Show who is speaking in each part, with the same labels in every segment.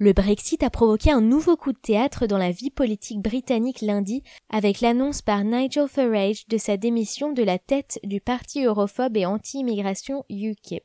Speaker 1: Le Brexit a provoqué un nouveau coup de théâtre dans la vie politique britannique lundi avec l'annonce par Nigel Farage de sa démission de la tête du parti europhobe et anti-immigration UKIP.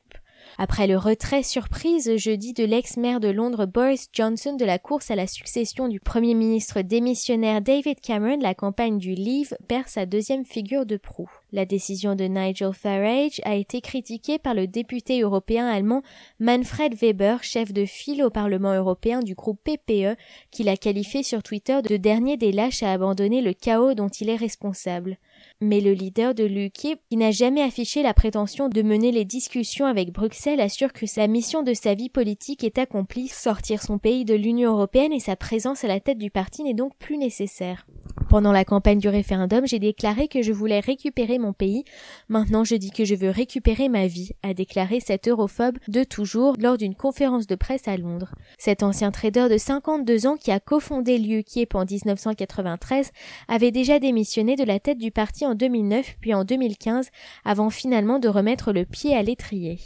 Speaker 1: Après le retrait surprise jeudi de l'ex-maire de Londres Boris Johnson de la course à la succession du Premier ministre démissionnaire David Cameron, la campagne du Leave perd sa deuxième figure de proue. La décision de Nigel Farage a été critiquée par le député européen allemand Manfred Weber, chef de file au Parlement européen du groupe PPE, qui l'a qualifié sur Twitter de dernier des lâches à abandonner le chaos dont il est responsable. Mais le leader de l'UKIP, qui n'a jamais affiché la prétention de mener les discussions avec Bruxelles, assure que sa mission de sa vie politique est accomplie, sortir son pays de l'Union européenne et sa présence à la tête du parti n'est donc plus nécessaire. Pendant la campagne du référendum, j'ai déclaré que je voulais récupérer mon pays. Maintenant, je dis que je veux récupérer ma vie, a déclaré cet europhobe de toujours lors d'une conférence de presse à Londres. Cet ancien trader de 52 ans qui a cofondé l'UKIP en 1993 avait déjà démissionné de la tête du parti en 2009 puis en 2015 avant finalement de remettre le pied à l'étrier.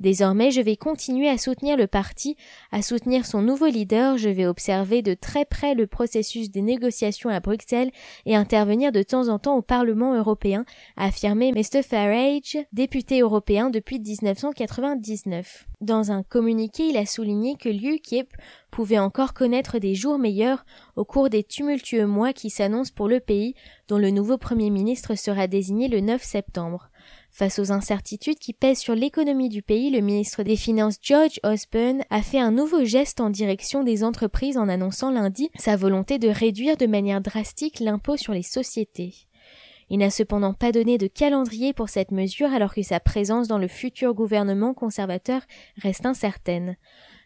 Speaker 1: Désormais, je vais continuer à soutenir le parti, à soutenir son nouveau leader, je vais observer de très près le processus des négociations à Bruxelles et intervenir de temps en temps au Parlement européen, a affirmé Mr. Farage, député européen depuis 1999. Dans un communiqué, il a souligné que l'UKIP pouvait encore connaître des jours meilleurs au cours des tumultueux mois qui s'annoncent pour le pays, dont le nouveau Premier ministre sera désigné le 9 septembre. Face aux incertitudes qui pèsent sur l'économie du pays, le ministre des Finances George Osborne a fait un nouveau geste en direction des entreprises en annonçant lundi sa volonté de réduire de manière drastique l'impôt sur les sociétés. Il n'a cependant pas donné de calendrier pour cette mesure alors que sa présence dans le futur gouvernement conservateur reste incertaine.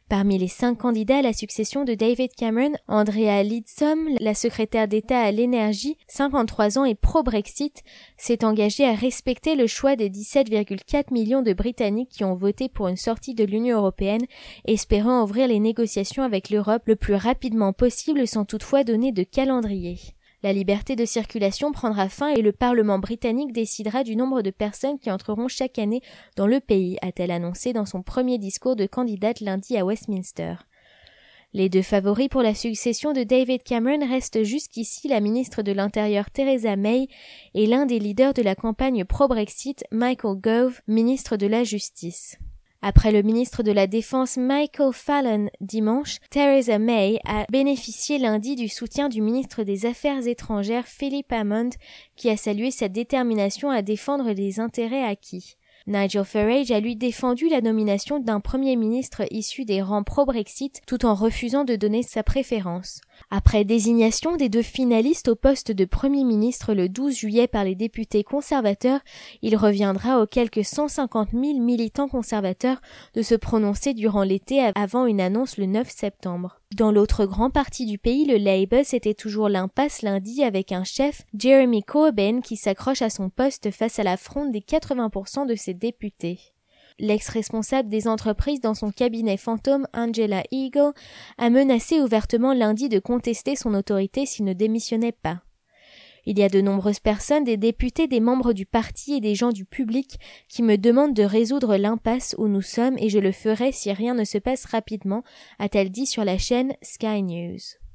Speaker 1: Parmi les cinq candidats à la succession de David Cameron, Andrea Lidsom, la secrétaire d'État à l'énergie, 53 ans et pro-Brexit, s'est engagée à respecter le choix des 17,4 millions de Britanniques qui ont voté pour une sortie de l'Union européenne, espérant ouvrir les négociations avec l'Europe le plus rapidement possible sans toutefois donner de calendrier. La liberté de circulation prendra fin et le Parlement britannique décidera du nombre de personnes qui entreront chaque année dans le pays, a-t-elle annoncé dans son premier discours de candidate lundi à Westminster. Les deux favoris pour la succession de David Cameron restent jusqu'ici la ministre de l'Intérieur Theresa May et l'un des leaders de la campagne pro-Brexit Michael Gove, ministre de la Justice. Après le ministre de la Défense Michael Fallon dimanche, Theresa May a bénéficié lundi du soutien du ministre des Affaires étrangères Philip Hammond qui a salué sa détermination à défendre les intérêts acquis. Nigel Farage a lui défendu la nomination d'un premier ministre issu des rangs pro-Brexit tout en refusant de donner sa préférence. Après désignation des deux finalistes au poste de Premier ministre le 12 juillet par les députés conservateurs, il reviendra aux quelques 150 000 militants conservateurs de se prononcer durant l'été avant une annonce le 9 septembre. Dans l'autre grand parti du pays, le Labour, c'était toujours l'impasse lundi avec un chef, Jeremy Corbyn, qui s'accroche à son poste face à la fronde des 80% de ses députés. L'ex-responsable des entreprises dans son cabinet fantôme, Angela Eagle, a menacé ouvertement lundi de contester son autorité s'il ne démissionnait pas. Il y a de nombreuses personnes, des députés, des membres du parti et des gens du public qui me demandent de résoudre l'impasse où nous sommes et je le ferai si rien ne se passe rapidement, a-t-elle dit sur la chaîne Sky News.